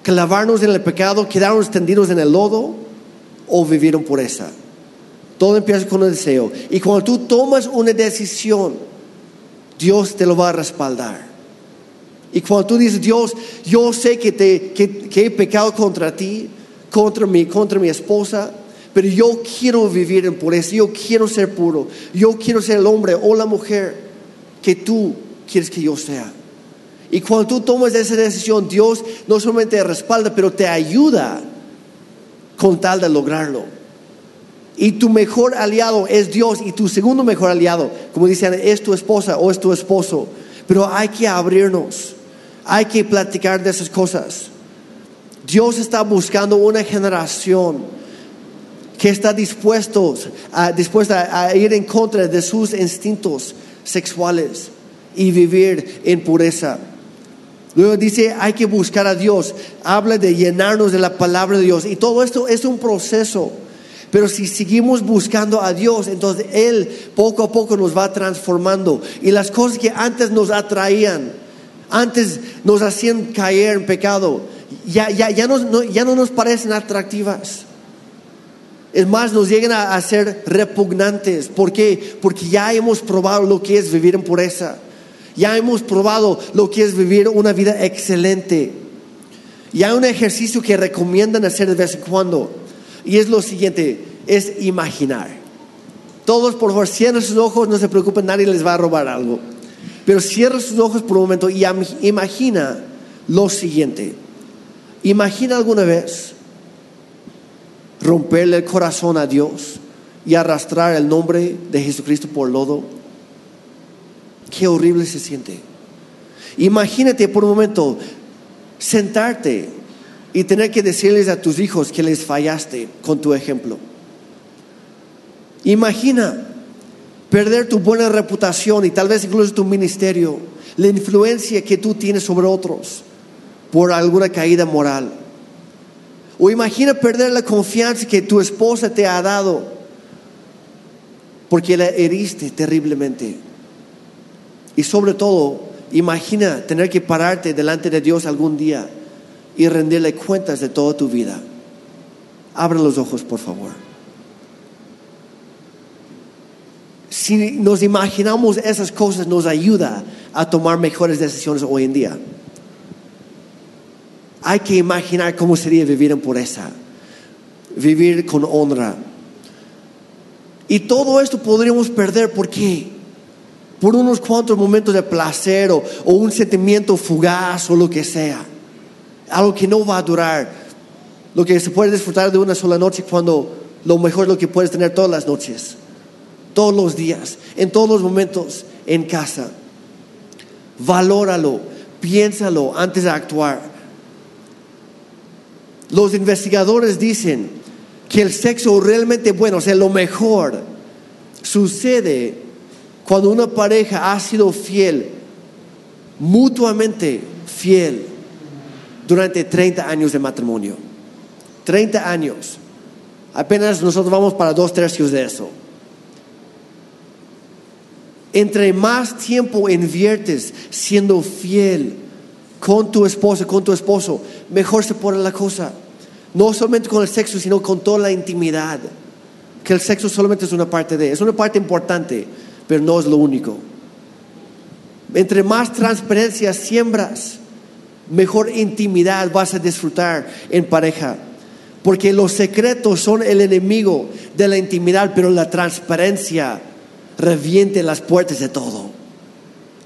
¿Clavarnos en el pecado, quedarnos tendidos en el lodo o vivir en pureza? Todo empieza con un deseo. Y cuando tú tomas una decisión, Dios te lo va a respaldar. Y cuando tú dices, Dios, yo sé que, te, que, he pecado contra ti, contra mi, contra mi esposa, pero yo quiero vivir en pureza, yo quiero ser puro, yo quiero ser el hombre o la mujer que tú quieres que yo sea. Y cuando tú tomas esa decisión, Dios no solamente te respalda, pero te ayuda con tal de lograrlo. Y tu mejor aliado es Dios y tu segundo mejor aliado, como dicen, es tu esposa o es tu esposo. Pero hay que abrirnos, hay que platicar de esas cosas. Dios está buscando una generación que está dispuesto a, dispuesta a ir en contra de sus instintos sexuales y vivir en pureza. Luego dice, hay que buscar a Dios. Habla de llenarnos de la palabra de Dios. Y todo esto es un proceso. Pero si seguimos buscando a Dios, entonces Él poco a poco nos va transformando. Y las cosas que antes nos atraían, antes nos hacían caer en pecado, ya, ya, ya, no, ya no nos parecen atractivas. Es más, nos llegan a, a ser repugnantes. ¿Por qué? Porque ya hemos probado lo que es vivir en pureza. Ya hemos probado lo que es vivir una vida excelente. Y hay un ejercicio que recomiendan hacer de vez en cuando. Y es lo siguiente, es imaginar. Todos, por favor, cierren sus ojos, no se preocupen, nadie les va a robar algo. Pero cierra sus ojos por un momento y imagina lo siguiente. Imagina alguna vez romperle el corazón a Dios y arrastrar el nombre de Jesucristo por lodo. Qué horrible se siente. Imagínate por un momento sentarte y tener que decirles a tus hijos que les fallaste con tu ejemplo. Imagina perder tu buena reputación y tal vez incluso tu ministerio, la influencia que tú tienes sobre otros por alguna caída moral. O imagina perder la confianza que tu esposa te ha dado porque la heriste terriblemente. Y sobre todo, imagina tener que pararte delante de Dios algún día y rendirle cuentas de toda tu vida. Abre los ojos, por favor. Si nos imaginamos esas cosas, nos ayuda a tomar mejores decisiones hoy en día. Hay que imaginar cómo sería vivir en pureza, vivir con honra. Y todo esto podríamos perder, ¿por qué? Por unos cuantos momentos de placer o, o un sentimiento fugaz o lo que sea. Algo que no va a durar lo que se puede disfrutar de una sola noche cuando lo mejor es lo que puedes tener todas las noches, todos los días, en todos los momentos en casa. Valóralo, piénsalo antes de actuar. Los investigadores dicen que el sexo realmente bueno, o sea, lo mejor, sucede cuando una pareja ha sido fiel, mutuamente fiel, durante 30 años de matrimonio. 30 años. Apenas nosotros vamos para dos tercios de eso. Entre más tiempo inviertes siendo fiel con tu esposa, con tu esposo, mejor se pone la cosa. No solamente con el sexo, sino con toda la intimidad. Que el sexo solamente es una parte de, es una parte importante, pero no es lo único. Entre más transparencia siembras, mejor intimidad vas a disfrutar en pareja. Porque los secretos son el enemigo de la intimidad, pero la transparencia reviente las puertas de todo.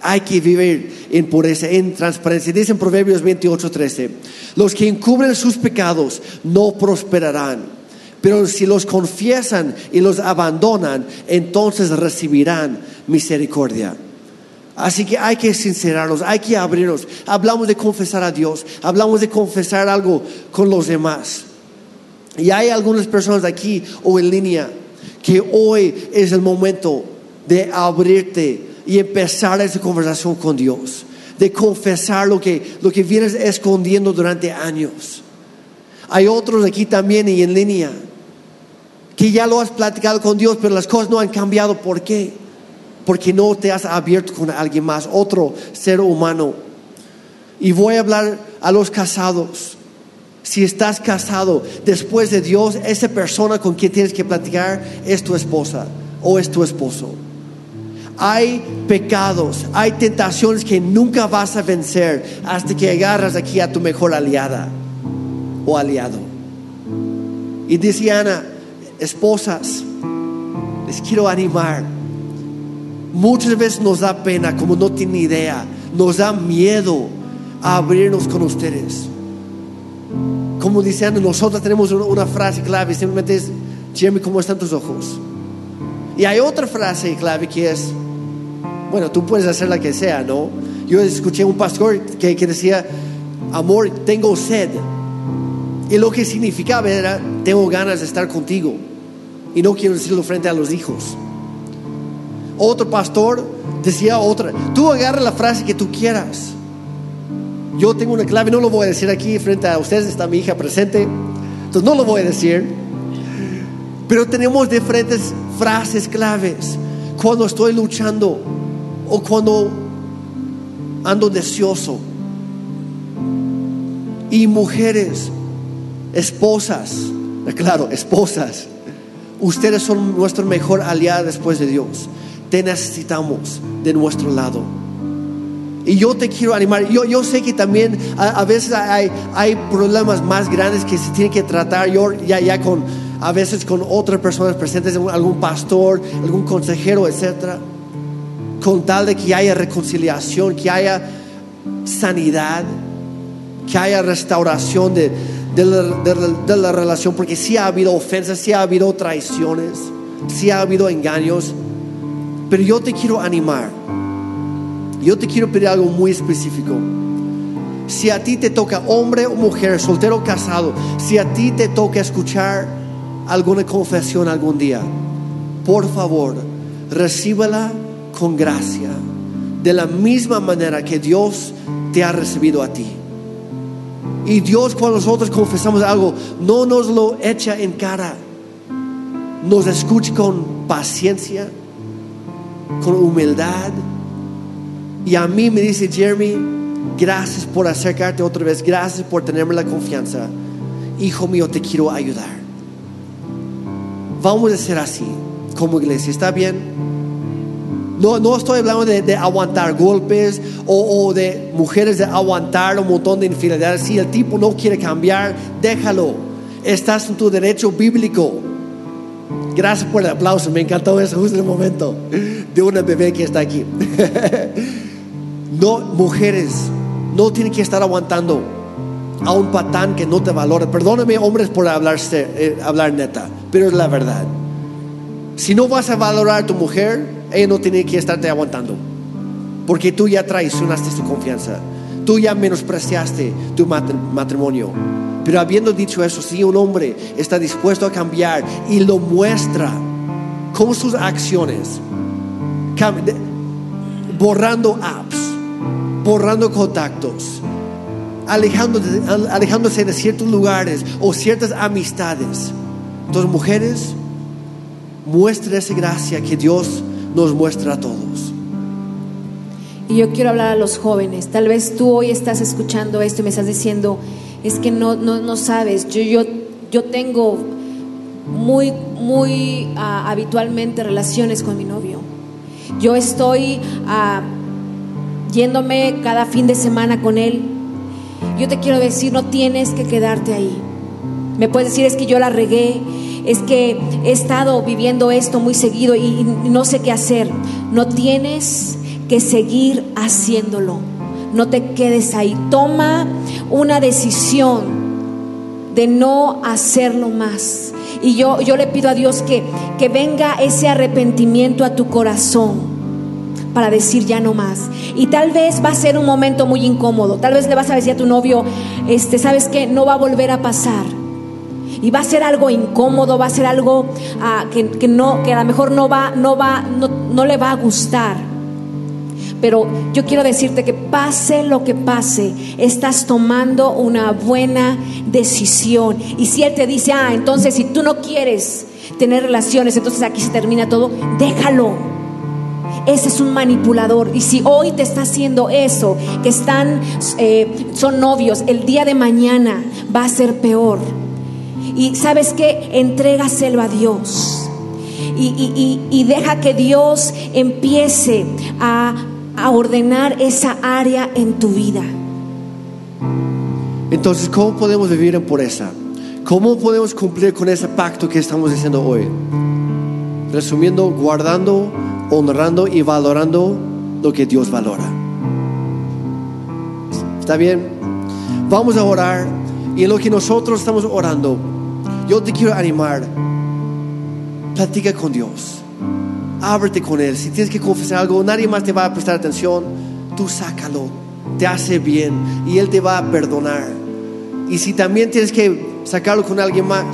Hay que vivir en pureza, en transparencia. Dice en Proverbios 28, 13, los que encubren sus pecados no prosperarán, pero si los confiesan y los abandonan, entonces recibirán misericordia. Así que hay que sincerarnos, hay que abrirnos. Hablamos de confesar a Dios, hablamos de confesar algo con los demás. Y hay algunas personas aquí o en línea que hoy es el momento de abrirte y empezar esa conversación con Dios, de confesar lo que, lo que vienes escondiendo durante años. Hay otros aquí también y en línea que ya lo has platicado con Dios, pero las cosas no han cambiado. ¿Por qué? Porque no te has abierto con alguien más, otro ser humano. Y voy a hablar a los casados. Si estás casado después de Dios, esa persona con quien tienes que platicar es tu esposa o es tu esposo. Hay pecados, hay tentaciones que nunca vas a vencer hasta que agarras aquí a tu mejor aliada o aliado. Y dice Ana, esposas, les quiero animar. Muchas veces nos da pena, como no tienen idea, nos da miedo a abrirnos con ustedes. Como dice Ana, nosotros tenemos una frase clave, simplemente es, Jeremy, ¿cómo están tus ojos? Y hay otra frase clave que es, bueno, tú puedes hacer la que sea, ¿no? Yo escuché un pastor que, que decía, amor, tengo sed. Y lo que significaba era, tengo ganas de estar contigo. Y no quiero decirlo frente a los hijos. Otro pastor decía otra, tú agarra la frase que tú quieras. Yo tengo una clave, no lo voy a decir aquí frente a ustedes, está mi hija presente, entonces no lo voy a decir. Pero tenemos diferentes frases claves cuando estoy luchando o cuando ando deseoso. Y mujeres, esposas, claro, esposas, ustedes son nuestra mejor aliada después de Dios. Te necesitamos de nuestro lado. Y yo te quiero animar. Yo, yo sé que también a, veces hay, hay, problemas más grandes que se tienen que tratar. Yo ya, ya con, a veces con otras personas presentes, algún pastor, algún consejero, etcétera con tal de que haya reconciliación, que haya sanidad, que haya restauración de, de, la, relación, porque si ha habido ofensas, si ha habido traiciones, si ha habido engaños, pero yo te quiero animar, yo te quiero pedir algo muy específico. Si a ti te toca hombre o mujer, soltero o casado, si a ti te toca escuchar alguna confesión algún día, por favor, recíbela con gracia, de la misma manera que Dios te ha recibido a ti. Y Dios cuando nosotros confesamos algo, no nos lo echa en cara, nos escucha con paciencia, con humildad. Y a mí me dice Jeremy, gracias por acercarte otra vez, gracias por tenerme la confianza. Hijo mío, te quiero ayudar. Vamos a ser así como iglesia, ¿está bien? No, no estoy hablando de, aguantar golpes o, o, de mujeres de aguantar un montón de infidelidades. Si el tipo no quiere cambiar, déjalo. Estás en tu derecho bíblico. Gracias por el aplauso. Me encantó eso justo en el momento de una bebé que está aquí. [LAUGHS] no, mujeres, no tienen que estar aguantando a un patán que no te valora. Perdóname, hombres, por hablarse, eh, hablar neta, pero es la verdad. Si no vas a valorar a tu mujer, ella no tiene que estarte aguantando. Porque tú ya traicionaste su confianza. Tú ya menospreciaste tu matrimonio. Pero habiendo dicho eso, si un hombre está dispuesto a cambiar y lo muestra con sus acciones, borrando apps, borrando contactos, alejándose, de ciertos lugares o ciertas amistades. Entonces, mujeres, muestre esa gracia que Dios nos muestra a todos. Y yo quiero hablar a los jóvenes. Tal vez tú hoy estás escuchando esto y me estás diciendo, es que no, no, no sabes, yo, yo, yo tengo muy, muy ah, habitualmente relaciones con mi novio. Yo estoy ah, yéndome cada fin de semana con él. Yo te quiero decir, no tienes que quedarte ahí. Me puedes decir, es que yo la regué, es que he estado viviendo esto muy seguido y no sé qué hacer. No tienes que seguir haciéndolo. No te quedes ahí. Toma una decisión de no hacerlo más. Y yo, yo le pido a Dios que, que venga ese arrepentimiento a tu corazón para decir ya no más. Y tal vez va a ser un momento muy incómodo. Tal vez le vas a decir a tu novio, este, sabes que no va a volver a pasar. Y va a ser algo incómodo, va a ser algo ah, que, no, que a lo mejor no va, no va, no, no le va a gustar. Pero yo quiero decirte que pase lo que pase, estás tomando una buena decisión. Y si Él te dice, ah, entonces si tú no quieres tener relaciones, entonces aquí se termina todo, déjalo. Ese es un manipulador. Y si hoy te está haciendo eso, que están, eh, son novios, el día de mañana va a ser peor. Y sabes que entrégaselo a Dios. Y, y, deja que Dios empiece a a ordenar esa área en tu vida. Entonces, ¿cómo podemos vivir en pureza? ¿Cómo podemos cumplir con ese pacto que estamos diciendo hoy? Resumiendo, guardando, honrando y valorando lo que Dios valora. ¿Está bien? Vamos a orar y en lo que nosotros estamos orando, yo te quiero animar. Platica con Dios ábrete con Él. Si tienes que confesar algo, nadie más te va a prestar atención. Tú sácalo, te hace bien y Él te va a perdonar. Y si también tienes que sacarlo con alguien más,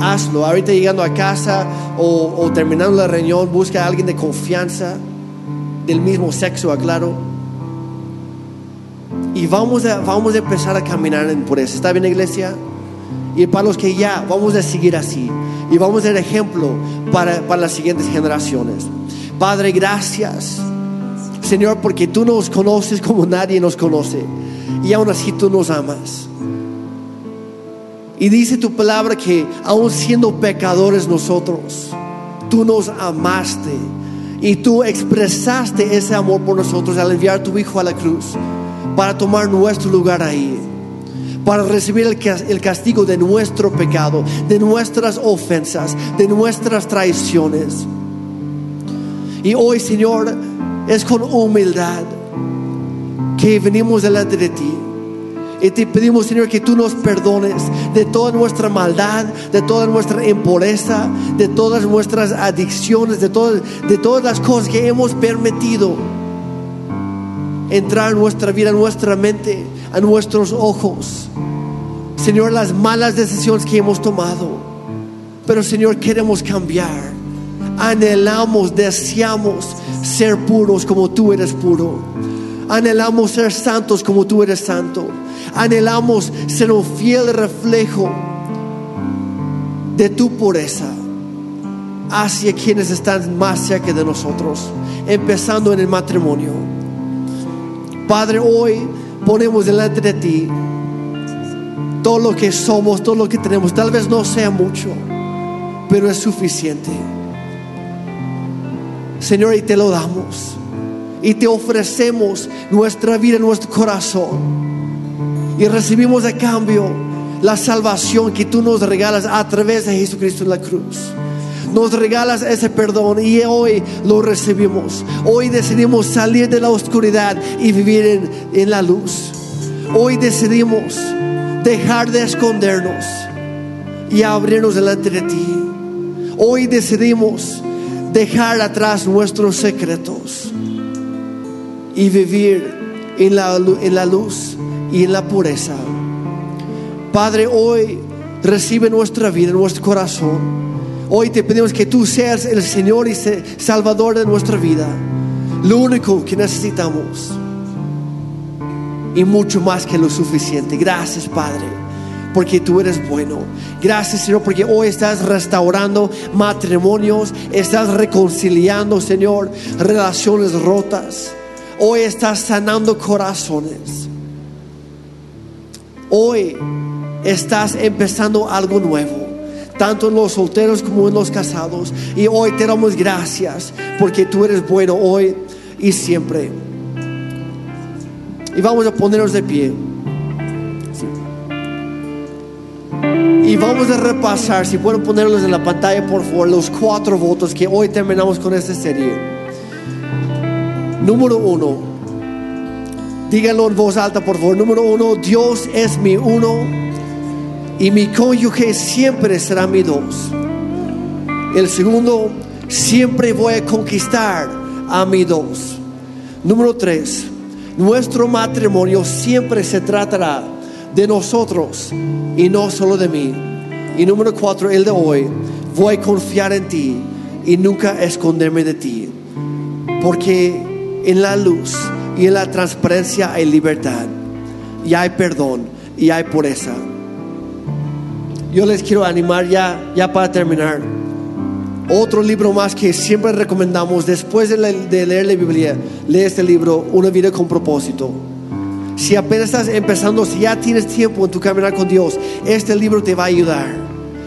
hazlo. Ahorita llegando a casa o, terminando la reunión, busca a alguien de confianza, del mismo sexo, aclaro. Y vamos a, vamos a empezar a caminar en por eso. ¿Está bien, iglesia? Y para los que ya, vamos a seguir así y vamos a ser ejemplo para, para las siguientes generaciones. Padre, gracias, Señor, porque tú nos conoces como nadie nos conoce y aún así tú nos amas. Y dice tu palabra que aún siendo pecadores nosotros, tú nos amaste y tú expresaste ese amor por nosotros al enviar a tu Hijo a la cruz para tomar nuestro lugar ahí para recibir el castigo de nuestro pecado, de nuestras ofensas, de nuestras traiciones. Y hoy, Señor, es con humildad que venimos delante de ti. Y te pedimos, Señor, que tú nos perdones de toda nuestra maldad, de toda nuestra impureza, de todas nuestras adicciones, de de todas las cosas que hemos permitido entrar en nuestra vida, en nuestra mente, a nuestros ojos. Señor, las malas decisiones que hemos tomado. Pero Señor, queremos cambiar. Anhelamos, deseamos ser puros como tú eres puro. Anhelamos ser santos como tú eres santo. Anhelamos ser un fiel reflejo de tu pureza hacia quienes están más cerca de nosotros, empezando en el matrimonio. Padre, hoy ponemos delante de ti todo lo que somos, todo lo que tenemos. Tal vez no sea mucho, pero es suficiente. Señor, y te lo damos. Y te ofrecemos nuestra vida, nuestro corazón. Y recibimos a cambio la salvación que tú nos regalas a través de Jesucristo en la cruz. Nos regalas ese perdón y hoy lo recibimos. Hoy decidimos salir de la oscuridad y vivir en, la luz. Hoy decidimos dejar de escondernos y abrirnos delante de ti. Hoy decidimos dejar atrás nuestros secretos y vivir en la, en la luz y en la pureza. Padre, hoy recibe nuestra vida, nuestro corazón. Hoy te pedimos que tú seas el Señor y Salvador de nuestra vida. Lo único que necesitamos. Y mucho más que lo suficiente. Gracias, Padre, porque tú eres bueno. Gracias, Señor, porque hoy estás restaurando matrimonios, estás reconciliando, Señor, relaciones rotas. Hoy estás sanando corazones. Hoy estás empezando algo nuevo, tanto en los solteros como en los casados. Y hoy te damos gracias porque tú eres bueno hoy y siempre. Y vamos a ponernos de pie. Y vamos a repasar, si pueden ponerlos en la pantalla por favor, los cuatro votos que hoy terminamos con esta serie. Número uno, díganlo en voz alta por favor. Número uno, Dios es mi uno y mi cónyuge siempre será mi dos. El segundo, siempre voy a conquistar a mi dos. Número tres, nuestro matrimonio siempre se tratará de nosotros y no solo de mí. Y número cuatro, el de hoy, voy a confiar en ti y nunca esconderme de ti. Porque en la luz y en la transparencia hay libertad y hay perdón y hay pureza. Yo les quiero animar ya, ya para terminar. Otro libro más que siempre recomendamos después de, leer la Biblia, lee este libro, Una vida con propósito. Si apenas estás empezando, si ya tienes tiempo en tu caminar con Dios, este libro te va a ayudar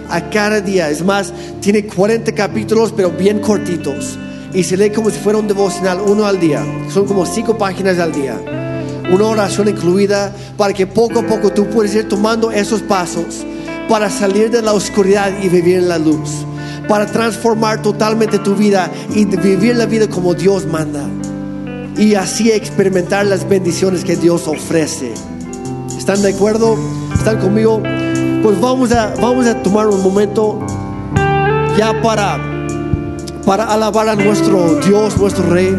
a cada día. Es más, tiene 40 capítulos, pero bien cortitos. Y se lee como si fuera un devocional, uno al día. Son como cinco páginas al día. Una oración incluida para que poco a poco tú puedas ir tomando esos pasos para salir de la oscuridad y vivir en la luz. Para transformar totalmente tu vida y vivir la vida como Dios manda y así experimentar las bendiciones que Dios ofrece. ¿Están de acuerdo? ¿Están conmigo? Pues vamos a, vamos a tomar un momento ya para, para alabar a nuestro Dios, nuestro Rey.